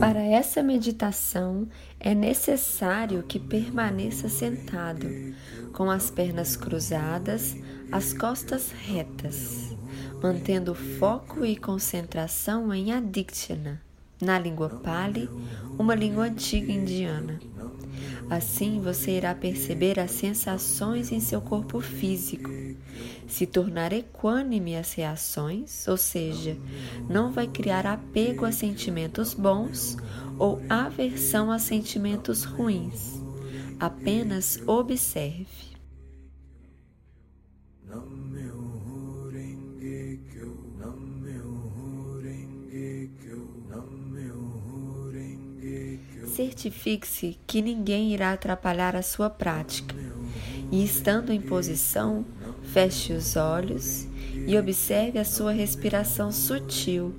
Para essa meditação é necessário que permaneça sentado, com as pernas cruzadas, as costas retas, mantendo foco e concentração em Adikshana, na língua Pali, uma língua antiga indiana. Assim você irá perceber as sensações em seu corpo físico, se tornar equânime às reações, ou seja, não vai criar apego a sentimentos bons ou aversão a sentimentos ruins. Apenas observe. Certifique-se que ninguém irá atrapalhar a sua prática. E estando em posição, feche os olhos e observe a sua respiração sutil,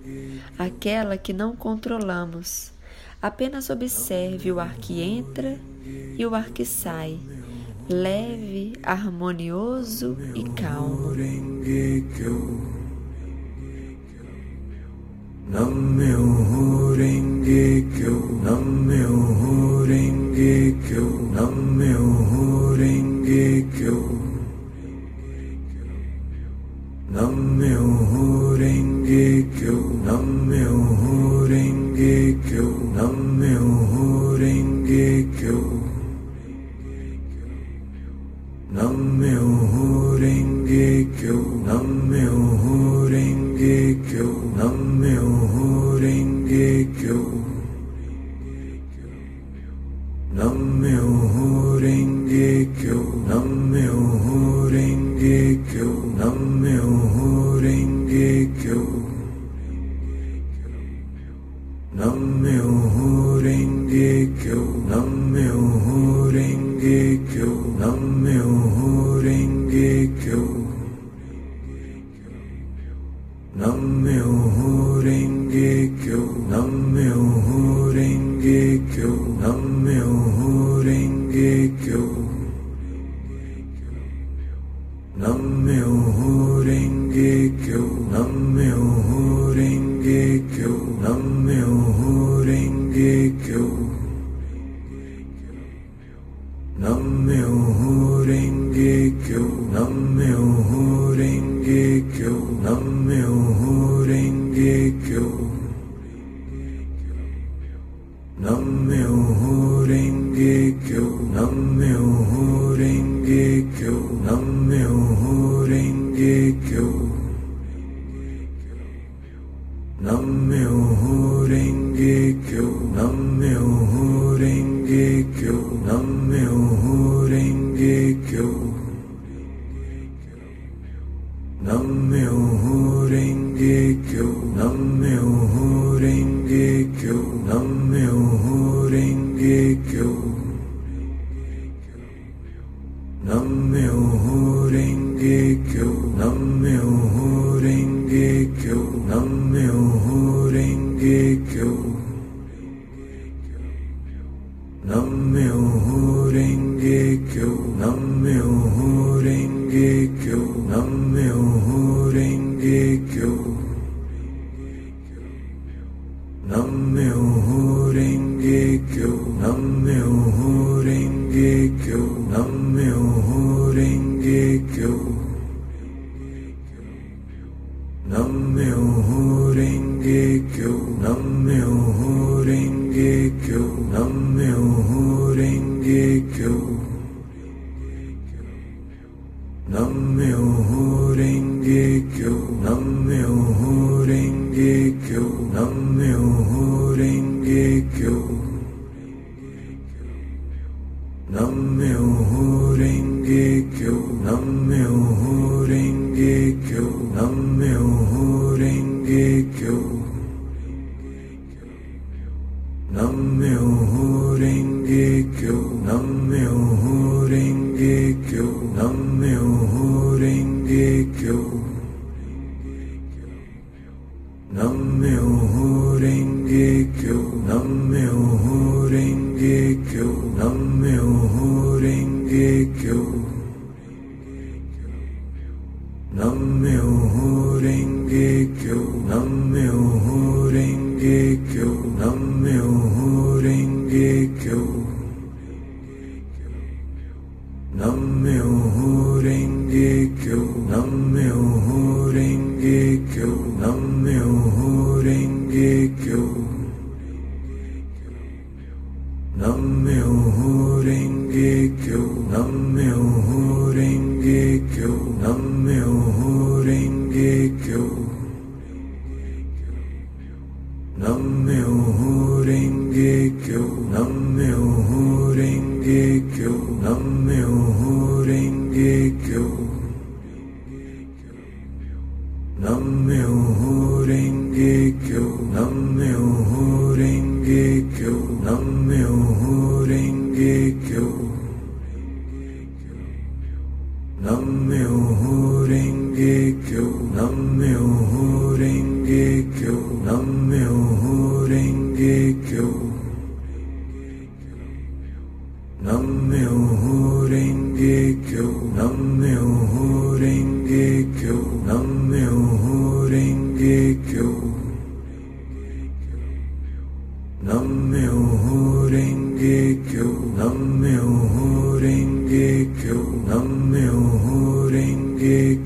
aquela que não controlamos. Apenas observe o ar que entra e o ar que sai, leve, harmonioso e calmo. नम्य होरेंगे क्यों नम्य होरेंगे क्यों नम्य होरेंगे क्यों नम्य होरेंगे क्यों नम्य होरेंगे क्यों नम्य होरेंगे क्यों नम्य होरेंगे क्यों नम्य होरेंगे क्यों नम्य you. नम्यो हो रेंगे क्यों नम्यो हो रेंगे क्यों नम्यो हो रेंगे क्यों नम्यो हो 今日何秒 Thank you. नम्योरेङ्गे क्यों? नम्यो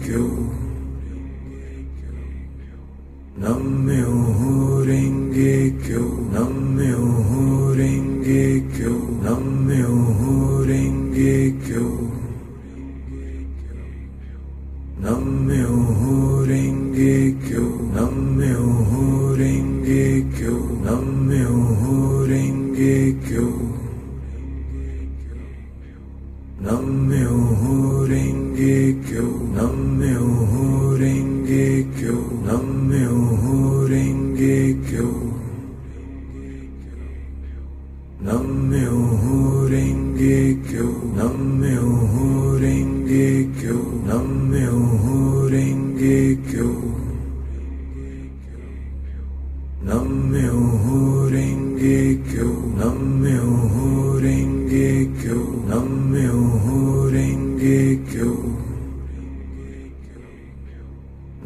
kyo Nam myoho renge kyo Nam Namyo Horenge Kyo.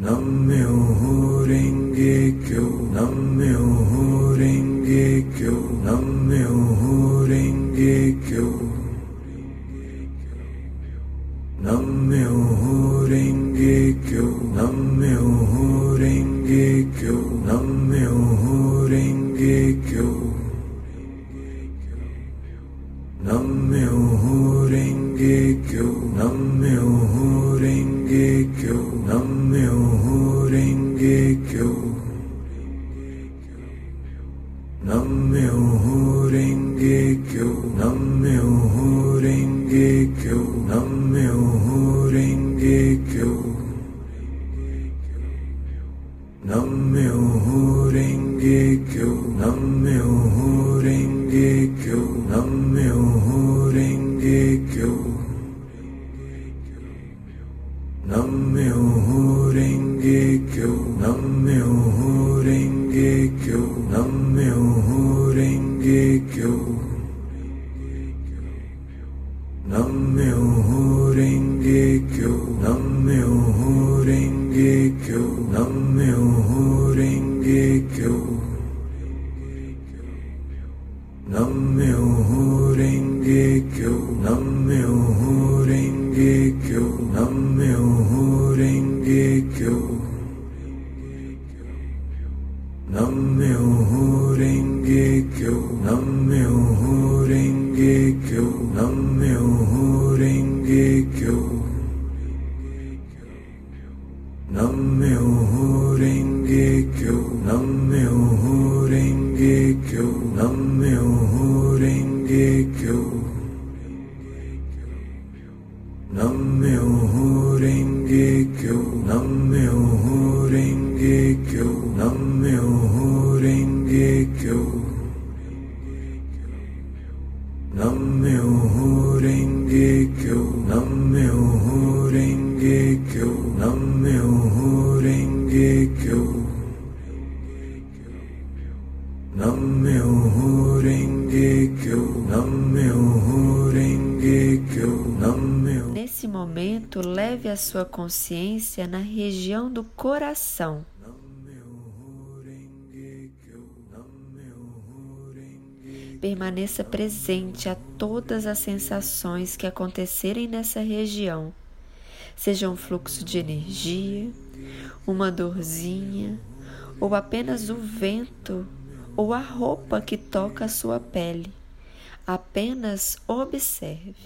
Namyo Horenge Kyo नम्य हो रेंगे क्यों नम्य हो रेंगे क्यों consciência na região do coração. Permaneça presente a todas as sensações que acontecerem nessa região, seja um fluxo de energia, uma dorzinha, ou apenas o vento ou a roupa que toca a sua pele. Apenas observe.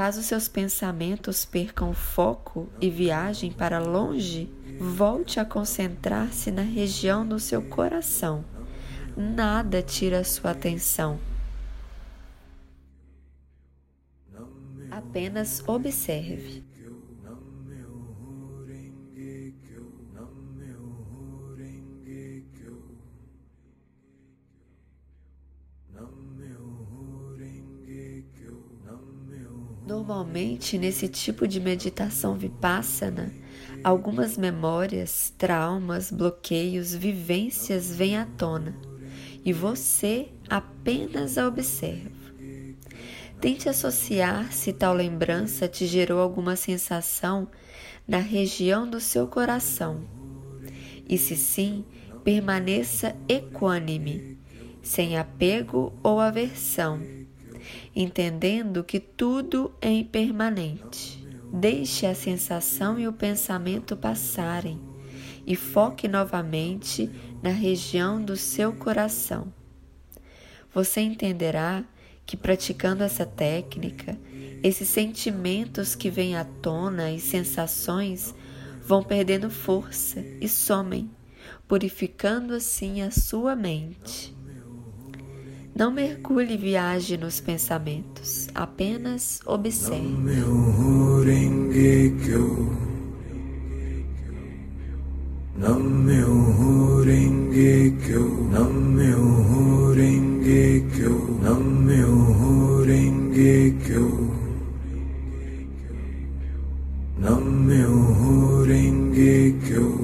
Caso seus pensamentos percam foco e viajem para longe, volte a concentrar-se na região do seu coração. Nada tira sua atenção. Apenas observe. Normalmente, nesse tipo de meditação vipassana, algumas memórias, traumas, bloqueios, vivências vêm à tona e você apenas a observa. Tente associar se tal lembrança te gerou alguma sensação na região do seu coração. E se sim, permaneça equânime, sem apego ou aversão entendendo que tudo é impermanente. Deixe a sensação e o pensamento passarem e foque novamente na região do seu coração. Você entenderá que praticando essa técnica, esses sentimentos que vêm à tona e sensações vão perdendo força e somem, purificando assim a sua mente. Não mergulhe e viaje nos pensamentos, apenas observe. Nam-myoho Renge Kyo,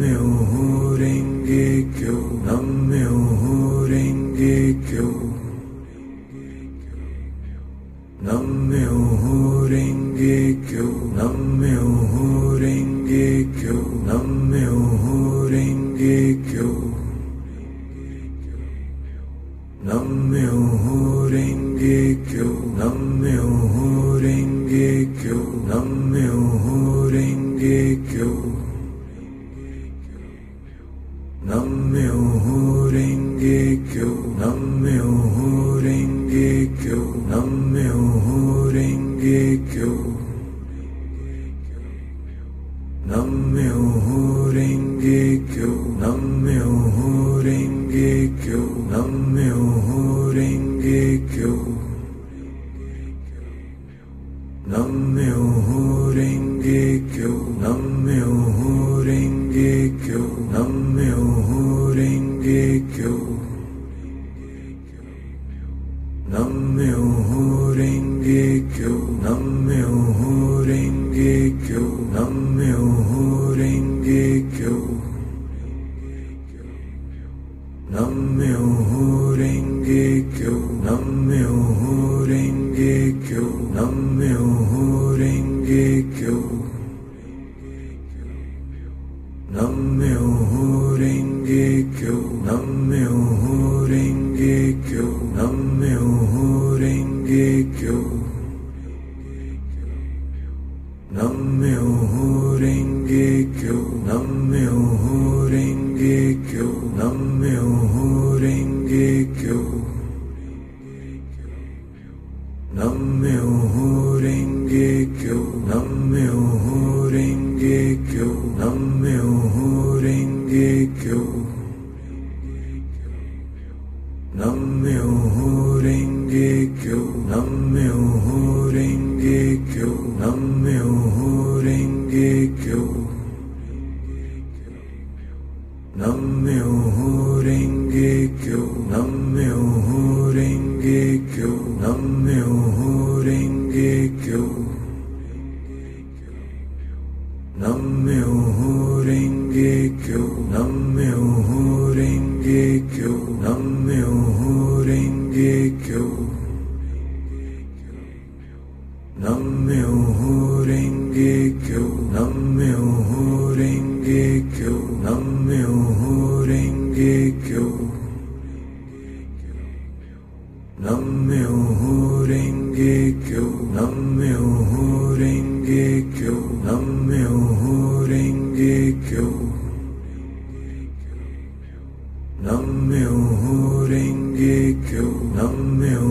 नम्य होरेंगे क्यों नम्य होरेंगे क्यों नम्य होरेंगे क्यों नम्य होरेंगे क्यों नम्य होरेंगे क्यों नम्य होरेंगे क्यों नम्य होरेंगे क्यों नम्य നമ്മയോ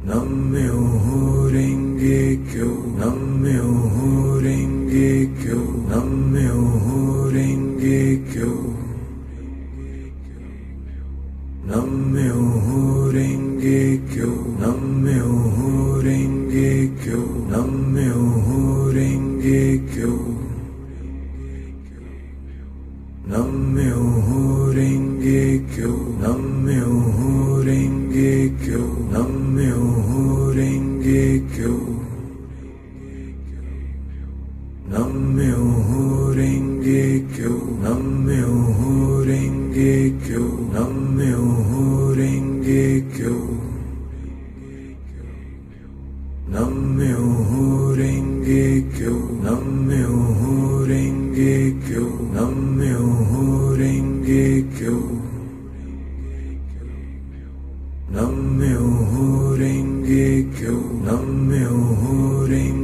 Namyo Renge Kyo Namyo Namme ho ringe kyun namme ho ringe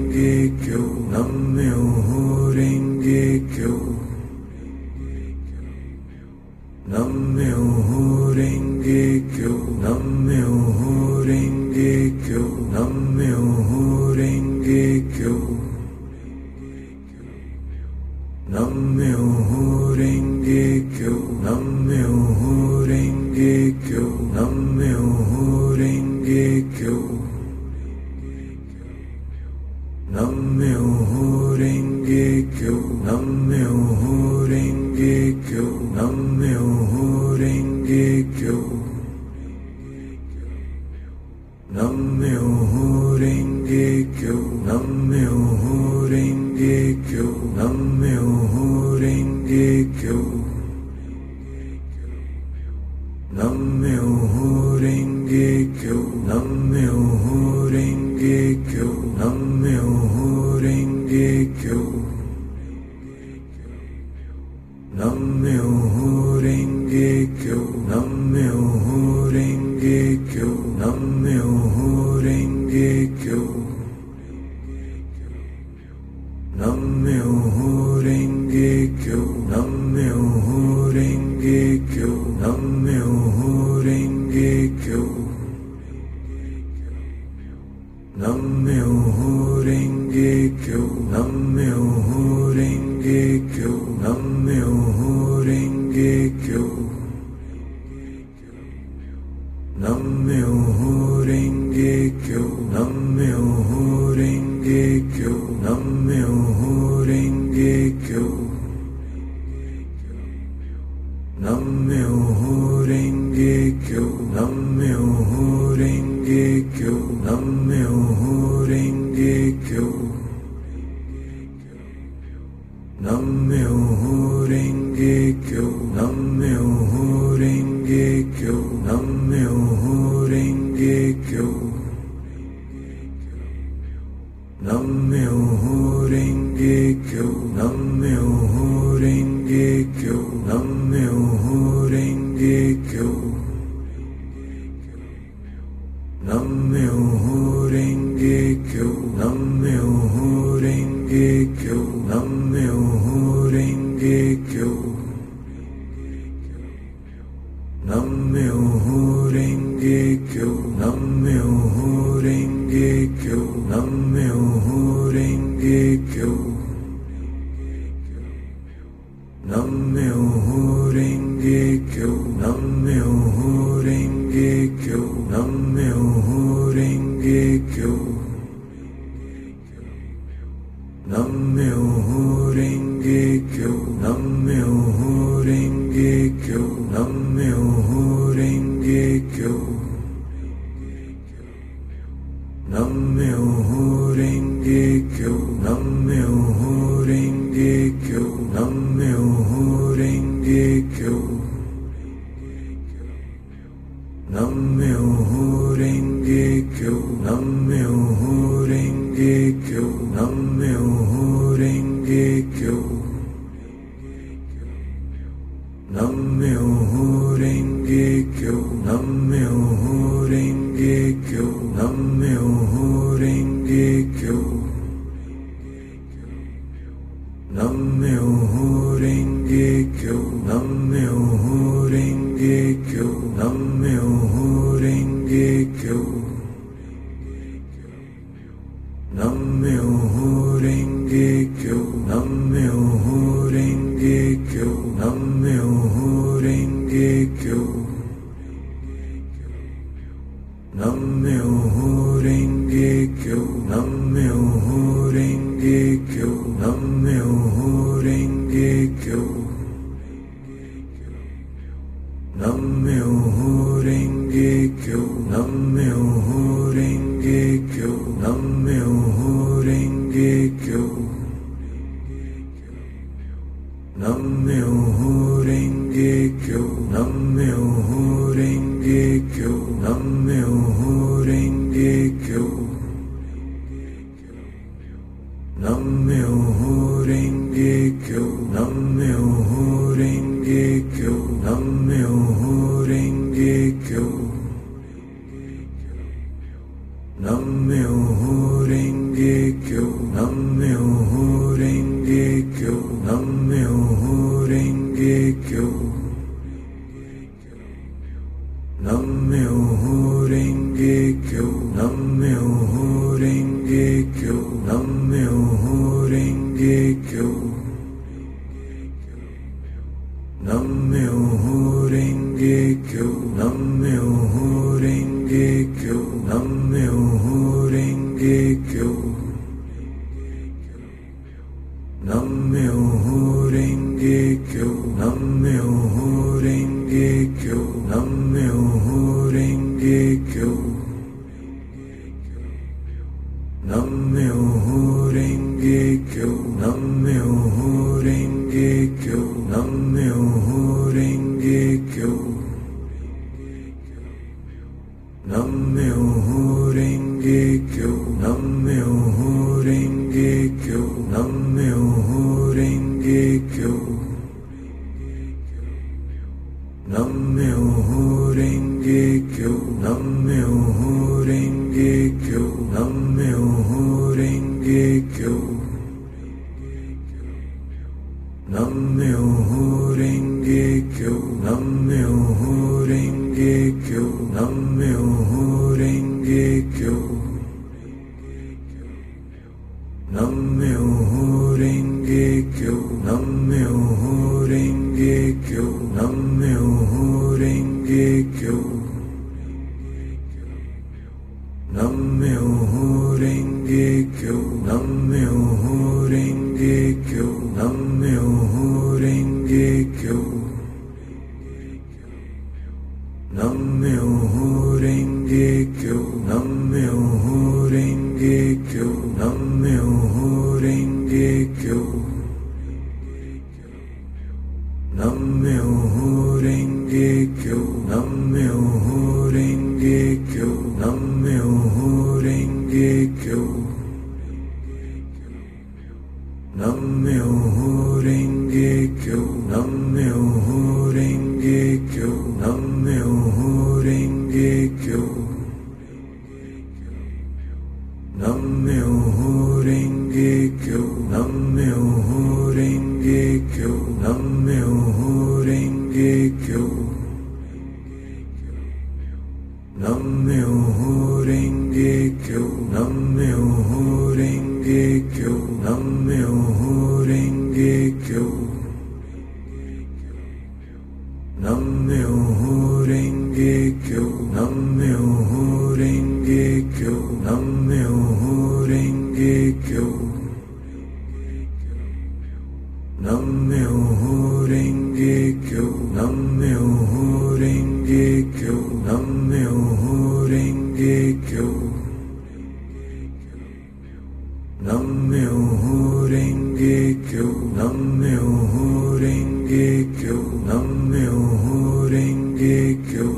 you. क्यों नम हो रेंगे क्यों नम हो रेंगे क्यों नम हो क्यों नम्यो हो रेंगे क्यों नम्यो नम्यो हो रेंगे क्यों? नम्यो हो। Namme ho ho renge kyo Namme ho ho Namyo renge kyo क्यों नम्य हो रेंगे क्यों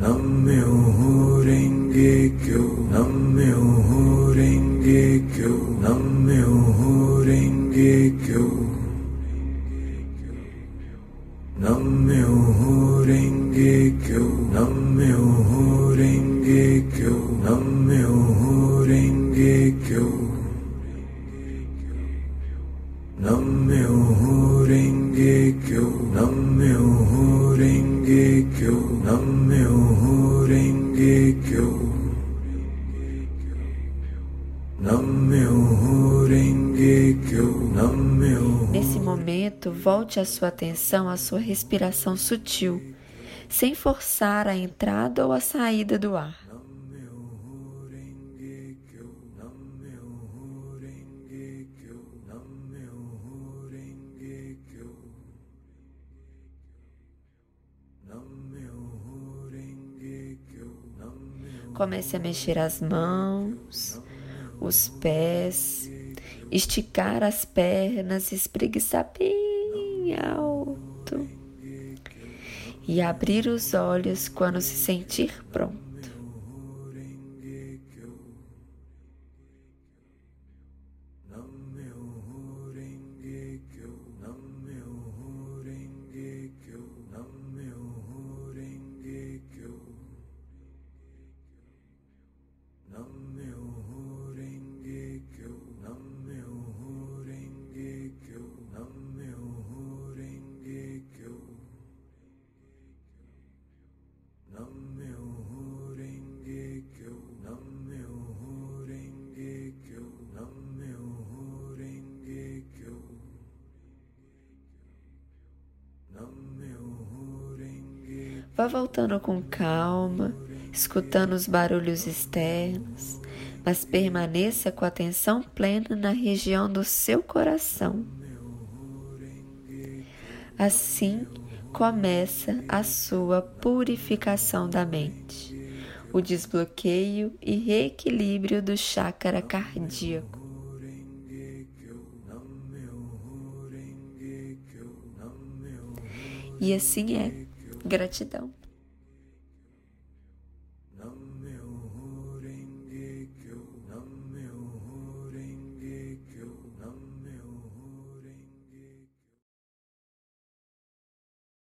नम्य हो रेंगे क्यों नम्य हो रेंगे क्यों नम्य हो volte a sua atenção à sua respiração sutil, sem forçar a entrada ou a saída do ar. Comece a mexer as mãos, os pés, esticar as pernas, espreguiçar bem alto e abrir os olhos quando se sentir pronto. Vá voltando com calma, escutando os barulhos externos, mas permaneça com atenção plena na região do seu coração. Assim começa a sua purificação da mente, o desbloqueio e reequilíbrio do chácara cardíaco. E assim é. Gratidão.